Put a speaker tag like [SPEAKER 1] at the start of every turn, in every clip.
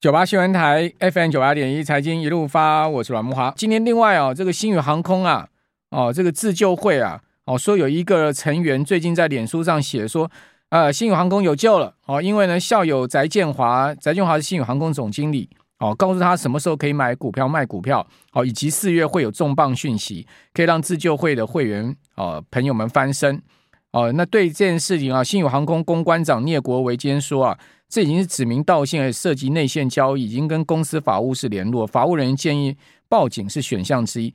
[SPEAKER 1] 九八新闻台 FM 九八点一财经一路发，我是阮木华。今天另外哦，这个星宇航空啊，哦，这个自救会啊，哦，说有一个成员最近在脸书上写说，呃，星宇航空有救了哦，因为呢，校友翟建华，翟建华是星宇航空总经理哦，告诉他什么时候可以买股票卖股票，哦，以及四月会有重磅讯息，可以让自救会的会员哦朋友们翻身哦。那对这件事情啊，星宇航空公关长聂国维今天说啊。这已经是指名道姓，而涉及内线交易，已经跟公司法务室联络，法务人员建议报警是选项之一。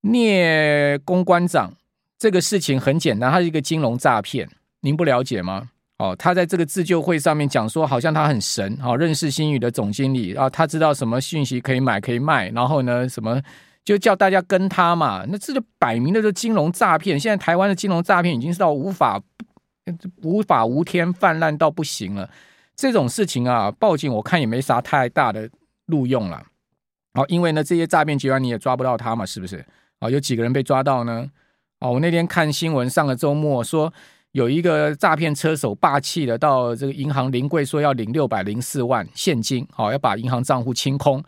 [SPEAKER 1] 聂公关长，这个事情很简单，他是一个金融诈骗，您不了解吗？哦，他在这个自救会上面讲说，好像他很神，哦，认识新宇的总经理啊，他知道什么讯息可以买可以卖，然后呢，什么就叫大家跟他嘛，那这就摆明了是金融诈骗。现在台湾的金融诈骗已经是到无法。无法无天，泛滥到不行了。这种事情啊，报警我看也没啥太大的路用了。好，因为呢，这些诈骗集团你也抓不到他嘛，是不是？啊，有几个人被抓到呢？哦，我那天看新闻，上个周末说有一个诈骗车手霸气的到这个银行临柜，说要领六百零四万现金，哦，要把银行账户清空。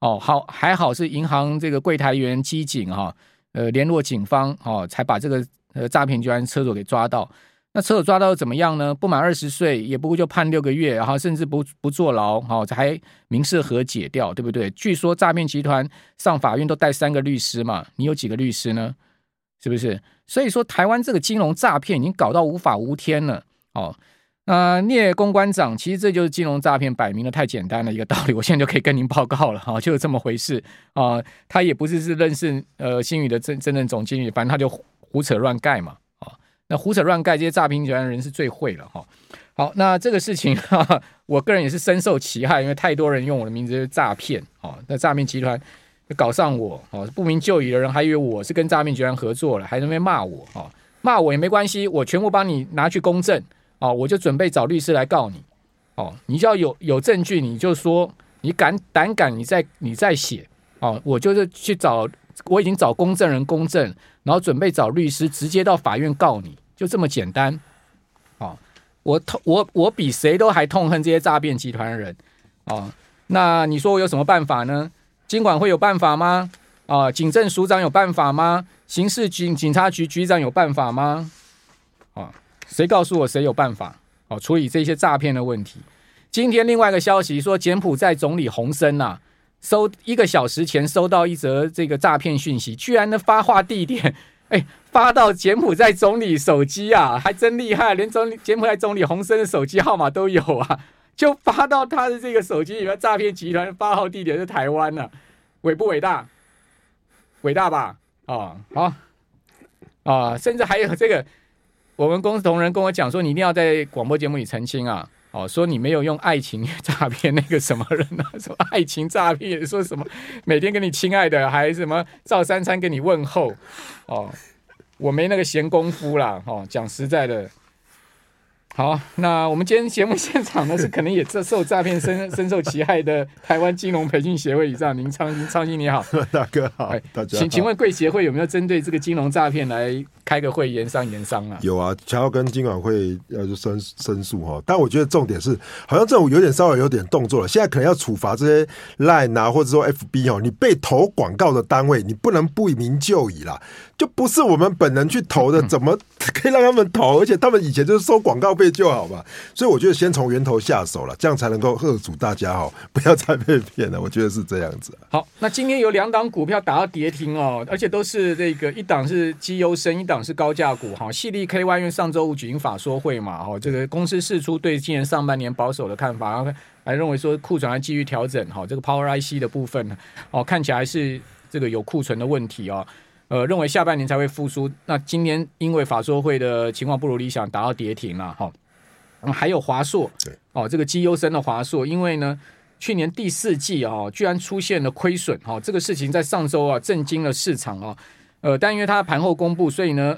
[SPEAKER 1] 哦，好，还好是银行这个柜台员机警哈，呃，联络警方，哦，才把这个呃诈骗集团车手给抓到。那车手抓到怎么样呢？不满二十岁，也不过就判六个月，然后甚至不不坐牢，好，还民事和解掉，对不对？据说诈骗集团上法院都带三个律师嘛，你有几个律师呢？是不是？所以说台湾这个金融诈骗已经搞到无法无天了。哦，那聂公关长，其实这就是金融诈骗，摆明了太简单的一个道理。我现在就可以跟您报告了，哈，就是这么回事啊。他也不是是认识呃新宇的真真正总经理，反正他就胡扯乱盖嘛。那胡扯乱盖这些诈骗集团的人是最会了哈。好，那这个事情哈哈，我个人也是深受其害，因为太多人用我的名字诈骗哦。那诈骗集团搞上我哦，不明就里的人还以为我是跟诈骗集团合作了，还在那边骂我啊，骂我也没关系，我全部帮你拿去公证哦，我就准备找律师来告你哦。你只要有有证据，你就说你敢胆敢，你再你再写哦，我就是去找。我已经找公证人公证，然后准备找律师，直接到法院告你，就这么简单。哦，我痛，我我比谁都还痛恨这些诈骗集团的人。哦，那你说我有什么办法呢？金管会有办法吗？啊，警政署长有办法吗？刑事警警察局局长有办法吗？啊，谁告诉我谁有办法？哦，处理这些诈骗的问题。今天另外一个消息说，柬埔寨总理洪森呐、收一个小时前收到一则这个诈骗讯息，居然的发话地点，哎，发到柬埔寨总理手机啊，还真厉害，连总理柬埔寨总理洪森的手机号码都有啊，就发到他的这个手机里面。诈骗集团发号地点是台湾呢，伟不伟大？伟大吧？啊，好啊，甚至还有这个，我们公司同仁跟我讲说，你一定要在广播节目里澄清啊。哦，说你没有用爱情诈骗那个什么人呢、啊？什么爱情诈骗？说什么每天跟你亲爱的，还什么照三餐跟你问候？哦，我没那个闲工夫啦。哦，讲实在的。好，那我们今天节目现场呢，是可能也受受诈骗深 深受其害的台湾金融培训协会理事长林昌兴，昌兴你好，
[SPEAKER 2] 大哥好，大家好。
[SPEAKER 1] 请请问贵协会有没有针对这个金融诈骗来开个会研商研商啊？
[SPEAKER 2] 有啊，想要跟金管会要就申申诉哈，但我觉得重点是，好像政府有点稍微有点动作了，现在可能要处罚这些 Line 啊，或者说 FB 哦，你被投广告的单位，你不能不明就已啦，就不是我们本人去投的，怎么可以让他们投？而且他们以前就是收广告费。就好吧，所以我觉得先从源头下手了，这样才能够吓阻大家哈，不要再被骗了。我觉得是这样子。
[SPEAKER 1] 好，那今天有两档股票打到跌停哦，而且都是这个一档是绩优生，一档是高价股哈。矽力 KY 因为上周五举行法说会嘛，哈，这个公司释出对今年上半年保守的看法，然后还认为说库存还继续调整哈，这个 Power IC 的部分哦，看起来是这个有库存的问题哦。呃，认为下半年才会复苏。那今年因为法说会的情况不如理想，达到跌停了哈。嗯、还有华硕，哦，这个绩优生的华硕，因为呢，去年第四季啊、哦，居然出现了亏损，哈、哦，这个事情在上周啊震惊了市场啊、哦，呃，但因为它盘后公布，所以呢，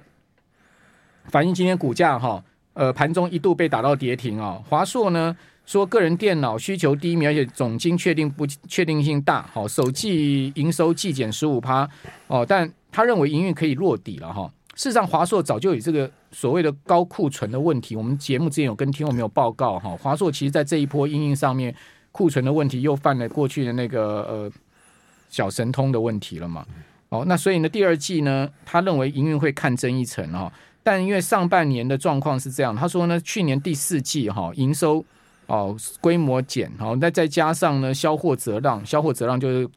[SPEAKER 1] 反映今天股价哈、哦，呃，盘中一度被打到跌停啊、哦。华硕呢说，个人电脑需求低迷，而且总经确定不确定性大，好、哦，首季营收季减十五趴，哦，但他认为营运可以落底了哈。哦事实上，华硕早就有这个所谓的高库存的问题。我们节目之前有跟听众朋友报告哈，华硕其实在这一波营运上面库存的问题又犯了过去的那个呃小神通的问题了嘛。哦，那所以呢，第二季呢，他认为营运会看增一层哦，但因为上半年的状况是这样，他说呢，去年第四季哈、哦、营收哦规模减，好、哦，那再加上呢销货折让，销货折让就是。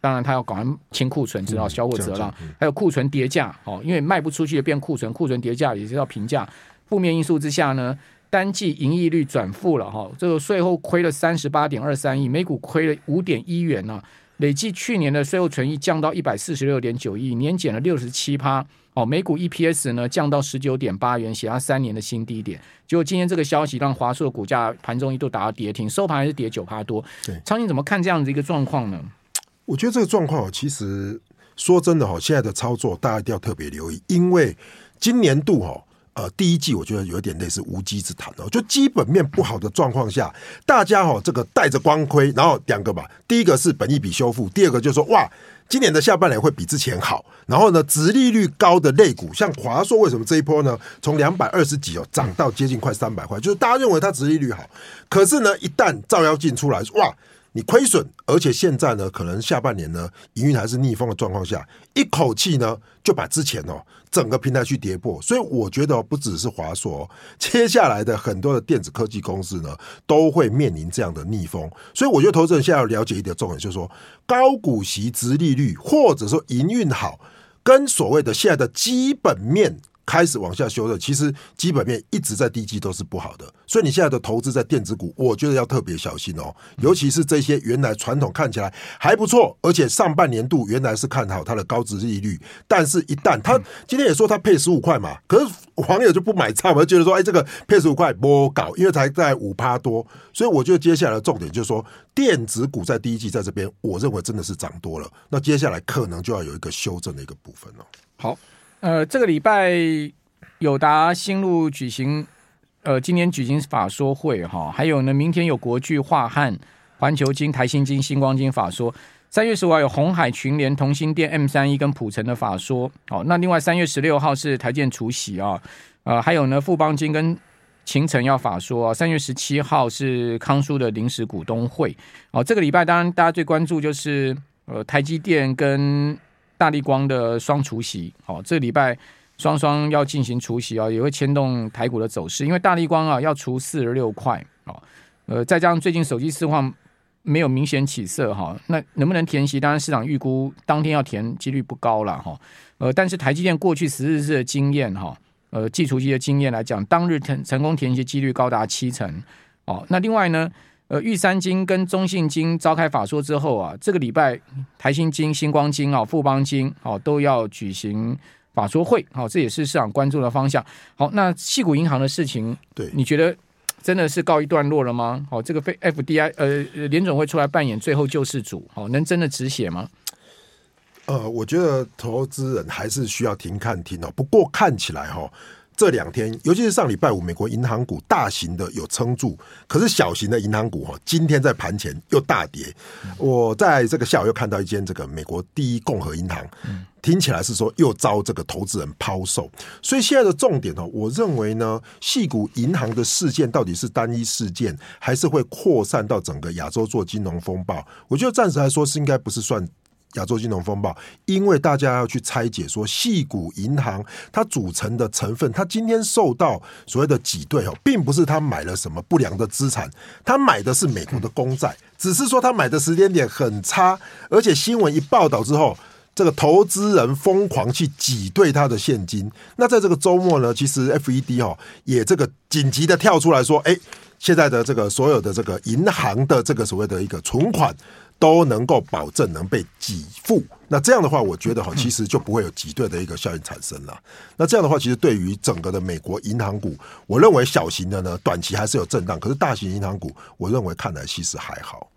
[SPEAKER 1] 当然，他要赶快清库存，知道销货折让，还有库存跌价，哦，因为卖不出去的变库存，库存跌价也是要平价。负面因素之下呢，单季盈利率转负了，哈，这个税后亏了三十八点二三亿，每股亏了五点一元呢。累计去年的税后存益降到一百四十六点九亿，年减了六十七趴，哦，每股 EPS 呢降到十九点八元，写下三年的新低点。结果今天这个消息让华硕的股价盘中一度达到跌停，收盘还是跌九趴多。对，昌兴怎么看这样子一个状况呢？
[SPEAKER 2] 我觉得这个状况，其实说真的哈，现在的操作大家一定要特别留意，因为今年度哈，呃，第一季我觉得有点类似无稽之谈哦，就基本面不好的状况下，大家哈这个带着光盔，然后两个吧，第一个是本益比修复，第二个就是说哇，今年的下半年会比之前好，然后呢，殖利率高的类股，像华硕为什么这一波呢，从两百二十几哦涨到接近快三百块，就是大家认为它殖利率好，可是呢，一旦照妖镜出来，哇！你亏损，而且现在呢，可能下半年呢，营运还是逆风的状况下，一口气呢就把之前哦整个平台去跌破，所以我觉得不只是华硕，哦接下来的很多的电子科技公司呢都会面临这样的逆风，所以我觉得投资人现在要了解一点重点，就是说高股息、殖利率，或者说营运好，跟所谓的现在的基本面。开始往下修的，其实基本面一直在低基都是不好的，所以你现在的投资在电子股，我觉得要特别小心哦。尤其是这些原来传统看起来还不错，而且上半年度原来是看好它的高值利率，但是一旦它今天也说它配十五块嘛，可是网友就不买账嘛，觉得说哎这个配十五块不搞，因为才在五趴多，所以我觉得接下来的重点就是说电子股在第一季在这边，我认为真的是涨多了，那接下来可能就要有一个修正的一个部分了。
[SPEAKER 1] 好。呃，这个礼拜友达新路举行，呃，今年举行法说会哈，还有呢，明天有国巨、化汉、环球金、台新金、星光金法说。三月十五号有红海、群联、同心电、M 三一跟普成的法说。哦，那另外三月十六号是台建除息啊，呃，还有呢，富邦金跟勤诚要法说。三月十七号是康叔的临时股东会。哦，这个礼拜当然大家最关注就是呃，台积电跟。大立光的双除息，哦，这礼拜双双要进行除息啊，也会牵动台股的走势。因为大立光啊要除四十六块，哦，呃，再加上最近手机市况没有明显起色哈，那能不能填息？当然市场预估当天要填几率不高了哈。呃，但是台积电过去十日日的经验哈，呃，季除息的经验来讲，当日成成功填息几率高达七成。哦，那另外呢？呃，玉山金跟中信金召开法说之后啊，这个礼拜台新金、星光金啊、富邦金哦都要举行法说会，好、哦，这也是市场关注的方向。好，那细谷银行的事情，对，你觉得真的是告一段落了吗？好、哦，这个非 FDI 呃联总会出来扮演最后救世主，好、哦，能真的止血吗？
[SPEAKER 2] 呃，我觉得投资人还是需要停看停哦。不过看起来哈、哦。这两天，尤其是上礼拜五，美国银行股大型的有撑住，可是小型的银行股哈，今天在盘前又大跌。我在这个下午又看到一间这个美国第一共和银行，听起来是说又遭这个投资人抛售。所以现在的重点呢，我认为呢，矽谷银行的事件到底是单一事件，还是会扩散到整个亚洲做金融风暴？我觉得暂时来说是应该不是算。亚洲金融风暴，因为大家要去拆解说，矽谷银行它组成的成分，它今天受到所谓的挤兑哦，并不是他买了什么不良的资产，他买的是美国的公债，只是说他买的时间点很差，而且新闻一报道之后，这个投资人疯狂去挤兑他的现金。那在这个周末呢，其实 FED 哦也这个紧急的跳出来说，哎，现在的这个所有的这个银行的这个所谓的一个存款。都能够保证能被给付，那这样的话，我觉得哈，其实就不会有挤兑的一个效应产生了。那这样的话，其实对于整个的美国银行股，我认为小型的呢，短期还是有震荡，可是大型银行股，我认为看来其实还好。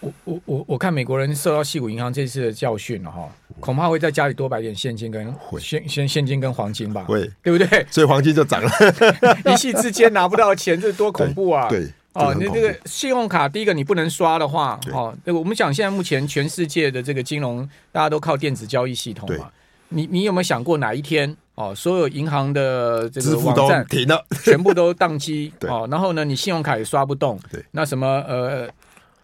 [SPEAKER 1] 我我我我看美国人受到矽谷银行这次的教训了哈，恐怕会在家里多摆点现金跟现现现金跟黄金吧，
[SPEAKER 2] 会
[SPEAKER 1] 对不对？
[SPEAKER 2] 所以黄金就涨了，
[SPEAKER 1] 一夕之间拿不到钱，这多恐怖啊！
[SPEAKER 2] 对。对
[SPEAKER 1] 哦，那这个信用卡，第一个你不能刷的话，哦，我们讲现在目前全世界的这个金融，大家都靠电子交易系统嘛。你你有没有想过哪一天，哦，所有银行的
[SPEAKER 2] 这个
[SPEAKER 1] 网站
[SPEAKER 2] 停了，
[SPEAKER 1] 全部都宕
[SPEAKER 2] 机
[SPEAKER 1] 哦。然后呢，你信用卡也刷不动，
[SPEAKER 2] 对，
[SPEAKER 1] 那什么呃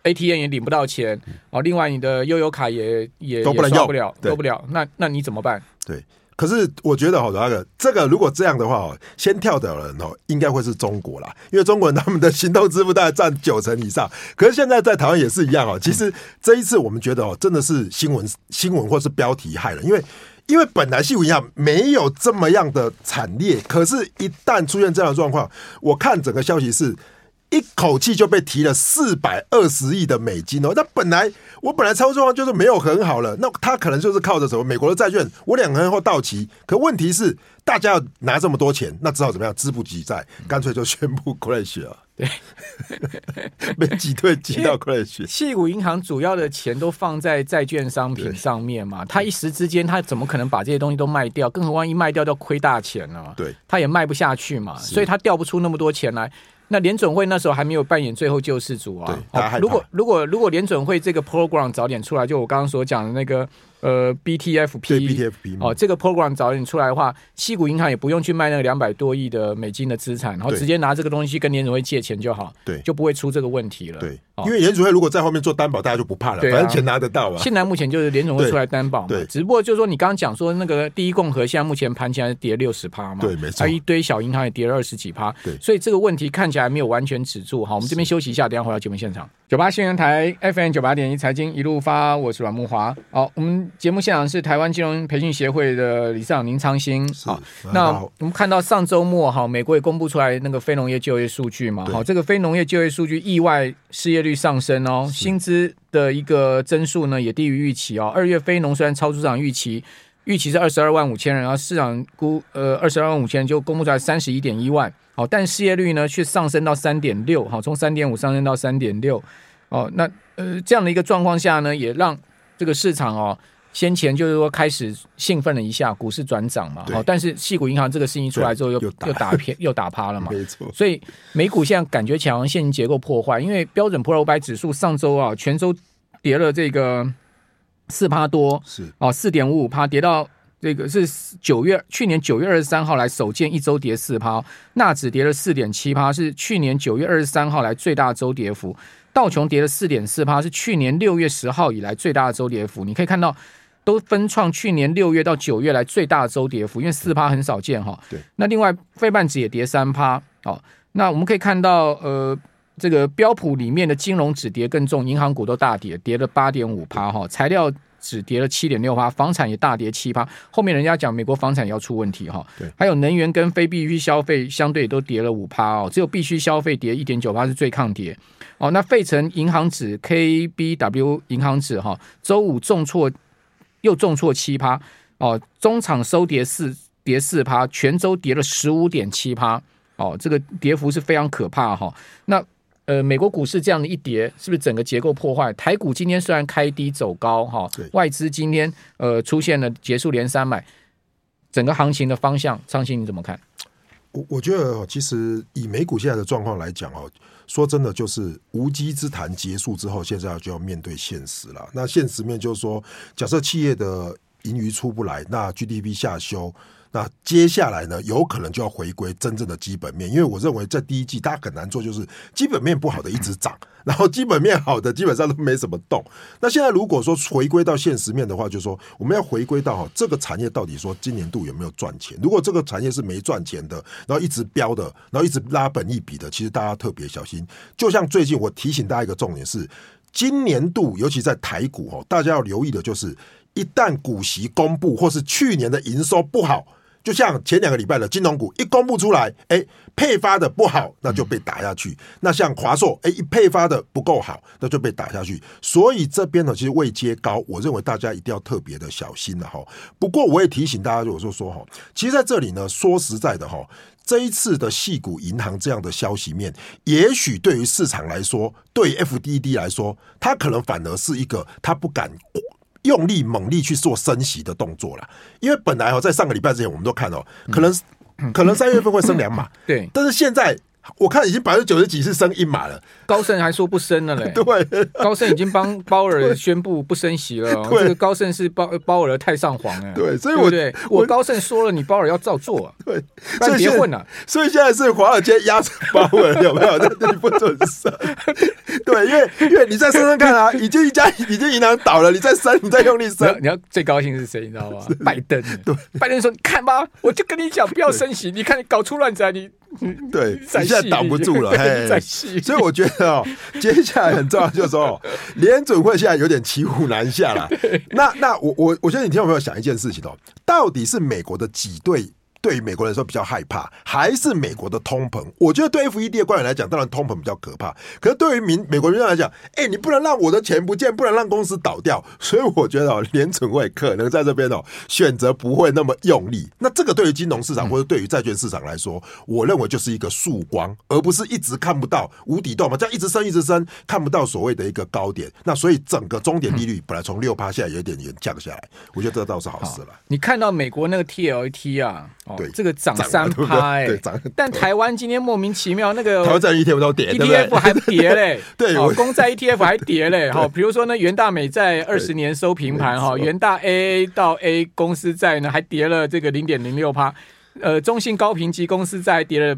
[SPEAKER 1] ，ATM 也领不到钱哦。另外，你的悠游卡也也
[SPEAKER 2] 都不能用
[SPEAKER 1] 也刷不了，
[SPEAKER 2] 对
[SPEAKER 1] 都不了。那那你怎么办？
[SPEAKER 2] 对。可是我觉得哈，那个这个如果这样的话哦，先跳的人哦，应该会是中国啦，因为中国人他们的行动支付大概占九成以上。可是现在在台湾也是一样哦。其实这一次我们觉得哦，真的是新闻新闻或是标题害了，因为因为本来矽谷银行没有这么样的惨烈，可是一旦出现这样的状况，我看整个消息是。一口气就被提了四百二十亿的美金哦，那本来我本来操作就是没有很好了，那他可能就是靠着什么美国的债券，我两年后到期，可问题是大家要拿这么多钱，那只好怎么样，资不抵债，干脆就宣布 crash 了，对，被挤兑挤到 crash。
[SPEAKER 1] 矽谷银行主要的钱都放在债券商品上面嘛，他一时之间他怎么可能把这些东西都卖掉？更何况一卖掉就亏大钱了嘛，
[SPEAKER 2] 对，
[SPEAKER 1] 他也卖不下去嘛，所以他调不出那么多钱来。那联准会那时候还没有扮演最后救世主啊！
[SPEAKER 2] 对，
[SPEAKER 1] 如果如果如果联准会这个 program 早点出来，就我刚刚所讲的那个。呃，BTFP，哦，这个 program 早点出来的话，西谷银行也不用去卖那个两百多亿的美金的资产，然后直接拿这个东西跟联储会借钱就好，对，就不会出这个问题了。
[SPEAKER 2] 对，因为联储会如果在后面做担保，大家就不怕了，反正钱拿得到啊。
[SPEAKER 1] 现在目前就是联储会出来担保嘛，对，只不过就是说你刚刚讲说那个第一共和现在目前盘起来跌六十趴嘛，
[SPEAKER 2] 对，没错，
[SPEAKER 1] 还有一堆小银行也跌了二十几趴，对，所以这个问题看起来没有完全止住。好，我们这边休息一下，等下回到节目现场。九八新闻台 FM 九八点一财经一路发，我是阮木华。好，我们节目现场是台湾金融培训协会的理事长林昌兴。好，那我们看到上周末哈，美国也公布出来那个非农业就业数据嘛。好，这个非农业就业数据意外失业率上升哦，薪资的一个增速呢也低于预期哦。二月非农虽然超出市场预期，预期是二十二万五千人，然后市场估呃二十二万五千人就公布出来三十一点一万。好，但失业率呢却上升到三点六，好，从三点五上升到三点六，哦，那呃这样的一个状况下呢，也让这个市场哦，先前就是说开始兴奋了一下，股市转涨嘛，好，但是矽谷银行这个事情出来之后又，又又打偏 又打趴了嘛，没错，所以美股现在感觉起来现金结构破坏，因为标准普尔五百指数上周啊全周跌了这个四趴多，是哦四点五五趴跌到。这个是九月，去年九月二十三号来首见一周跌四趴，纳指跌了四点七趴，是去年九月二十三号来最大周跌幅。道琼跌了四点四趴，是去年六月十号以来最大的周跌幅。你可以看到，都分创去年六月到九月来最大的周跌幅，因为四趴很少见哈。对。那另外，费半指也跌三趴。哦，那我们可以看到，呃，这个标普里面的金融止跌更重，银行股都大跌，跌了八点五趴哈。材料。只跌了七点六趴，房产也大跌七趴。后面人家讲美国房产也要出问题哈。对，还有能源跟非必需消费相对都跌了五趴哦，只有必须消费跌一点九趴是最抗跌哦。那费城银行指 KBW 银行指哈，周五重挫又重挫七趴哦，中场收跌四跌四趴，全周跌了十五点七趴哦，这个跌幅是非常可怕哈。那呃，美国股市这样的一跌，是不是整个结构破坏？台股今天虽然开低走高，哈，外资今天呃出现了结束连三买，整个行情的方向，昌兴你怎么看？
[SPEAKER 2] 我我觉得，其实以美股现在的状况来讲哦，说真的，就是无稽之谈结束之后，现在就要面对现实了。那现实面就是说，假设企业的盈余出不来，那 GDP 下修。那接下来呢，有可能就要回归真正的基本面，因为我认为在第一季大家很难做，就是基本面不好的一直涨，然后基本面好的基本上都没什么动。那现在如果说回归到现实面的话，就是说我们要回归到哈这个产业到底说今年度有没有赚钱？如果这个产业是没赚钱的，然后一直飙的，然后一直拉本一笔的，其实大家特别小心。就像最近我提醒大家一个重点是，今年度尤其在台股哦，大家要留意的就是，一旦股息公布或是去年的营收不好。就像前两个礼拜的金融股一公布出来，哎，配发的不好，那就被打下去。那像华硕，哎，一配发的不够好，那就被打下去。所以这边呢，其实位阶高，我认为大家一定要特别的小心了哈。不过我也提醒大家，如果说说哈，其实在这里呢，说实在的哈，这一次的矽谷银行这样的消息面，也许对于市场来说，对 FDD 来说，它可能反而是一个他不敢。用力猛力去做升息的动作了，因为本来哦，在上个礼拜之前，我们都看到，可能可能三月份会升两码，对，但是现在我看已经百分之九十几是升一码了。
[SPEAKER 1] 高盛还说不升了嘞。
[SPEAKER 2] 对，
[SPEAKER 1] 高盛已经帮鲍尔宣布不升息了。这个高盛是鲍鲍尔太上皇哎。
[SPEAKER 2] 对，所以我
[SPEAKER 1] 对我高盛说了，你鲍尔要照做啊。
[SPEAKER 2] 对，
[SPEAKER 1] 所以别混了。
[SPEAKER 2] 所以现在是华尔街压着鲍尔，有没有？你不准升。对，因为因为你再升升看啊，已经一家已经银行倒了，你再升，你再用力升，
[SPEAKER 1] 你要最高兴是谁？你知道吗？拜登。对，拜登说：“你看吧，我就跟你讲，不要升息。你看你搞出乱子啊，你。”
[SPEAKER 2] 对，你现在挡不住了，嘿，所以我觉得哦，接下来很重要，就是说，联准会现在有点骑虎难下了。那那我我我觉得你听有没有想一件事情哦，到底是美国的几队？对于美国人来说比较害怕，还是美国的通膨？我觉得对 FED 的官员来讲，当然通膨比较可怕。可是对于民美国人来讲，哎，你不能让我的钱不见，不能让公司倒掉。所以我觉得哦，联准会可能在这边哦，选择不会那么用力。那这个对于金融市场或者对于债券市场来说，我认为就是一个曙光，而不是一直看不到无底洞嘛，这样一直升一直升，看不到所谓的一个高点。那所以整个终点利率本来从六趴，现在有点点降下来，我觉得这倒是好事了。
[SPEAKER 1] 你看到美国那个 TLT 啊？
[SPEAKER 2] 对，
[SPEAKER 1] 这个涨三趴哎，但台湾今天莫名其妙那个
[SPEAKER 2] 台湾债 ETF 都跌
[SPEAKER 1] ，ETF 还跌嘞，
[SPEAKER 2] 对，
[SPEAKER 1] 公债 ETF 还跌嘞，好，比如说呢，元大美债二十年收平盘哈，元大 AA 到 A 公司债呢还跌了这个零点零六趴，呃，中信高评级公司债跌了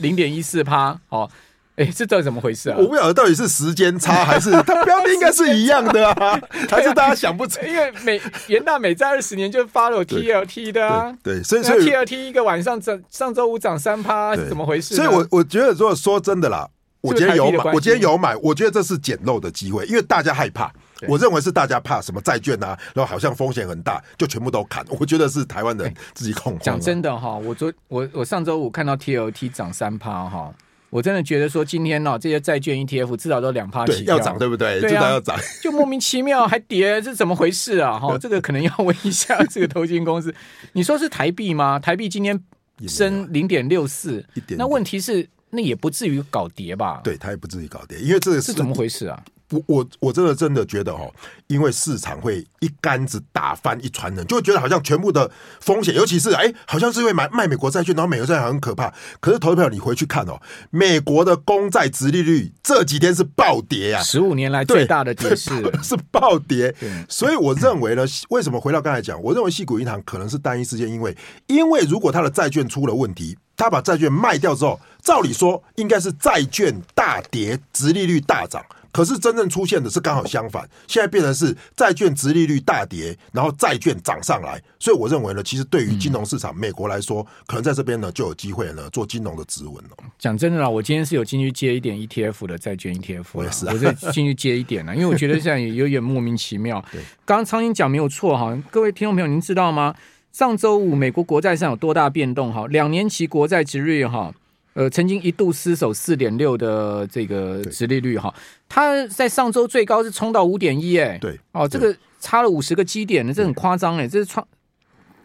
[SPEAKER 1] 零点一四趴，哦。哎，这到底怎么回事啊？
[SPEAKER 2] 我不晓得到底是时间差还是它标的应该是一样的啊？还是大家想不成？
[SPEAKER 1] 因为美元大美在二十年就发了 TLT 的啊，
[SPEAKER 2] 对，对所以所以
[SPEAKER 1] TLT 一个晚上涨，上周五涨三趴，怎么回事？
[SPEAKER 2] 所以我我觉得如果说真的啦，我今天有买，我今天有买，我觉得这是捡漏的机会，因为大家害怕，我认为是大家怕什么债券啊，然后好像风险很大，就全部都砍。我觉得是台湾人自己恐慌。
[SPEAKER 1] 讲真的哈，我昨我我上周五看到 TLT 涨三趴哈。我真的觉得说，今天呢、哦，这些债券 ETF 至少都两趴起，
[SPEAKER 2] 要涨对不对？至少、啊、要涨，
[SPEAKER 1] 就莫名其妙还跌，这怎么回事啊？哈，这个可能要问一下 这个投信公司。你说是台币吗？台币今天升零点六四，那问题是那也不至于搞跌吧？
[SPEAKER 2] 对，它也不至于搞跌，因为这个是
[SPEAKER 1] 怎么回事啊？
[SPEAKER 2] 我我我真的真的觉得哦，因为市场会一竿子打翻一船人，就会觉得好像全部的风险，尤其是哎，好像是因为买卖美国债券，然后美国债券很可怕。可是投资朋友，你回去看哦，美国的公债殖利率这几天是暴跌啊，
[SPEAKER 1] 十五年来最大的跌势
[SPEAKER 2] 是暴跌。所以我认为呢，为什么回到刚才讲，我认为矽谷银行可能是单一事件，因为因为如果它的债券出了问题，他把债券卖掉之后，照理说应该是债券大跌，殖利率大涨。可是真正出现的是刚好相反，现在变成是债券殖利率大跌，然后债券涨上来，所以我认为呢，其实对于金融市场，美国来说，可能在这边呢就有机会呢做金融的止稳了。
[SPEAKER 1] 讲真的啦，我今天是有进去接一点 ETF 的债券 ETF，
[SPEAKER 2] 我也是、啊，
[SPEAKER 1] 我是进去接一点了，因为我觉得现在也有点莫名其妙。对，刚刚昌兴讲没有错哈，各位听众朋友，您知道吗？上周五美国国债上有多大变动哈？两年期国债殖率哈。呃，曾经一度失守四点六的这个殖利率哈，它在上周最高是冲到五点一哎，
[SPEAKER 2] 对，
[SPEAKER 1] 哦，这个差了五十个基点呢，这很夸张哎，这是创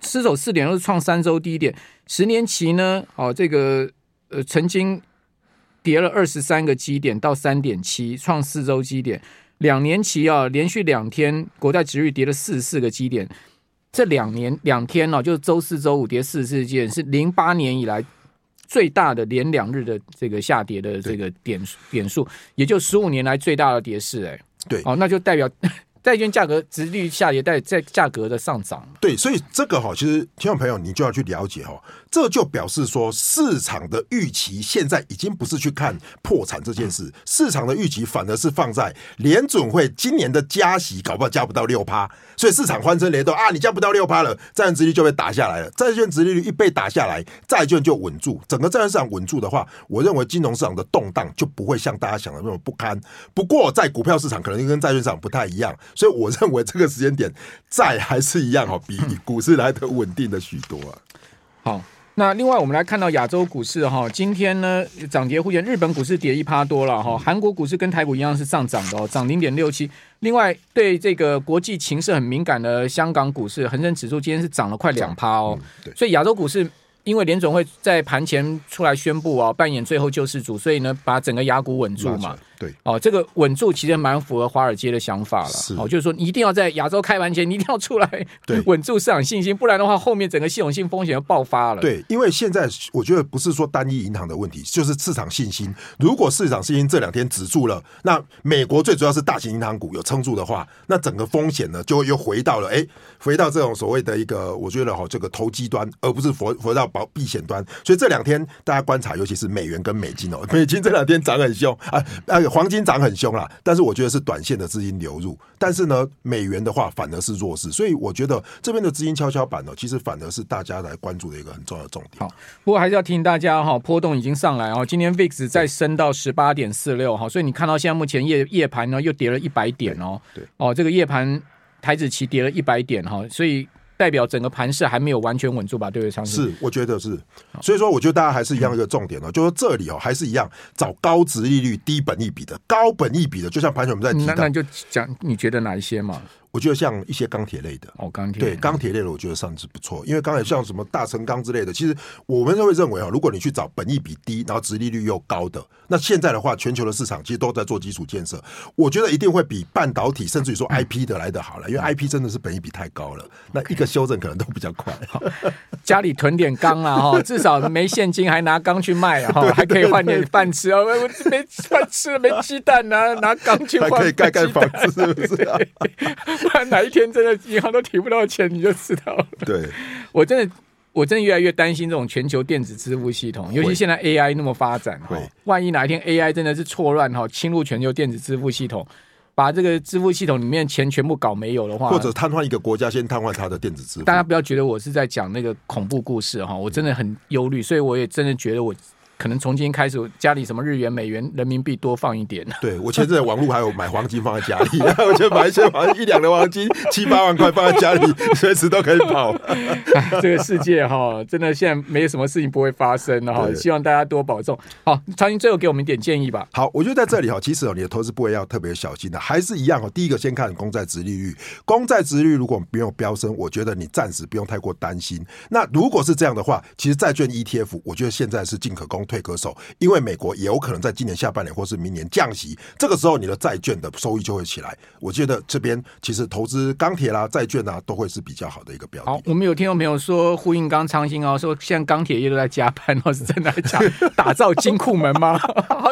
[SPEAKER 1] 失守四点六是创三周低点，十年期呢，哦，这个呃曾经跌了二十三个基点到三点七，创四周基点，两年期啊连续两天国债殖率跌了四十四个基点，这两年两天呢、哦，就是周四周五跌四十四个基点，是零八年以来。最大的连两日的这个下跌的这个点点数，也就十五年来最大的跌势，哎，
[SPEAKER 2] 对，
[SPEAKER 1] 哦，那就代表债券价格殖利率下跌，带在价格的上涨。
[SPEAKER 2] 对，所以这个哈，其实听众朋友你就要去了解哈。这就表示说，市场的预期现在已经不是去看破产这件事，市场的预期反而是放在联准会今年的加息，搞不好加不到六趴，所以市场欢声雷动啊！你加不到六趴了，债券值率就被打下来了。债券值利率一被打下来，债券就稳住，整个债券市场稳住的话，我认为金融市场的动荡就不会像大家想的那么不堪。不过，在股票市场可能跟债券市场不太一样，所以我认为这个时间点债还是一样哈，比 股市来的稳定的许多啊。
[SPEAKER 1] 好。那另外，我们来看到亚洲股市哈，今天呢涨跌互现，日本股市跌一趴多了哈，韩国股市跟台股一样是上涨的哦，涨零点六七。另外，对这个国际情势很敏感的香港股市，恒生指数今天是涨了快两趴哦。所以亚洲股市因为联总会在盘前出来宣布啊，扮演最后救世主，所以呢把整个雅股稳住嘛。
[SPEAKER 2] 对，
[SPEAKER 1] 哦，这个稳住其实蛮符合华尔街的想法了。
[SPEAKER 2] 是，
[SPEAKER 1] 哦，就是说你一定要在亚洲开盘前，你一定要出来，对，稳住市场信心，不然的话，后面整个系统性风险要爆发了。
[SPEAKER 2] 对，因为现在我觉得不是说单一银行的问题，就是市场信心。如果市场信心这两天止住了，那美国最主要是大型银行股有撑住的话，那整个风险呢就又回到了哎，回到这种所谓的一个，我觉得哈，这个投机端，而不是回回到保避险端。所以这两天大家观察，尤其是美元跟美金哦，美金这两天涨很凶啊，那个黄金涨很凶啦，但是我觉得是短线的资金流入，但是呢，美元的话反而是弱势，所以我觉得这边的资金跷跷板呢，其实反而是大家来关注的一个很重要的重点。
[SPEAKER 1] 好，不过还是要提醒大家哈，波动已经上来哦，今天 VIX 再升到十八点四六哈，所以你看到现在目前夜夜盘呢又跌了一百点哦，对，对哦，这个夜盘台子期跌了一百点哈，所以。代表整个盘势还没有完全稳住吧？对不对，昌兴？
[SPEAKER 2] 是，我觉得是。所以说，我觉得大家还是一样一个重点哦，就是这里哦，还是一样找高值利率、低本一比的，高本一比的，就像盘前我们在提到，
[SPEAKER 1] 那那就讲你觉得哪一些嘛？
[SPEAKER 2] 我觉得像一些钢铁类的
[SPEAKER 1] 哦，钢铁
[SPEAKER 2] 对钢铁类的，我觉得上次不错，因为钢铁像什么大成钢之类的，其实我们都会认为啊，如果你去找本益比低，然后殖利率又高的，那现在的话，全球的市场其实都在做基础建设，我觉得一定会比半导体甚至于说 IP 的来的好了，因为 IP 真的是本益比太高了，那一个修正可能都比较快。
[SPEAKER 1] 家里囤点钢啊，哈，至少没现金还拿钢去卖啊，哈，还可以换点饭吃啊，我没饭吃了，没鸡蛋啊，拿 钢去换，
[SPEAKER 2] 还可以盖盖房子，是不是啊？
[SPEAKER 1] 不然哪一天真的银行都提不到钱，你就知道了。
[SPEAKER 2] 对，我
[SPEAKER 1] 真的，我真的越来越担心这种全球电子支付系统，尤其现在 AI 那么发展，哈，万一哪一天 AI 真的是错乱哈，侵入全球电子支付系统，把这个支付系统里面钱全部搞没有的话，
[SPEAKER 2] 或者瘫痪一个国家，先瘫痪它的电子支付。
[SPEAKER 1] 大家不要觉得我是在讲那个恐怖故事哈，我真的很忧虑，所以我也真的觉得我。可能从今天开始，家里什么日元、美元、人民币多放一点。
[SPEAKER 2] 对，我前阵网络还有买黄金放在家里，我就买一些黄一两的黄金，七八万块放在家里，随时都可以跑。
[SPEAKER 1] 这个世界哈，真的现在没有什么事情不会发生的哈，希望大家多保重。好，长兴最后给我们一点建议吧。
[SPEAKER 2] 好，我觉得在这里哈，其实哦，你的投资部位要特别小心的，还是一样哦。第一个先看公债值利率，公债值利率如果没有飙升，我觉得你暂时不用太过担心。那如果是这样的话，其实债券 ETF，我觉得现在是进可攻退可守，因为美国也有可能在今年下半年或是明年降息，这个时候你的债券的收益就会起来。我觉得这边其实投资钢铁啦、债券啊，都会是比较好的一个标的。
[SPEAKER 1] 好，我们有听众朋友说呼应刚昌兴哦，说现在钢铁业都在加班哦，是真的在讲 打造金库门吗？好。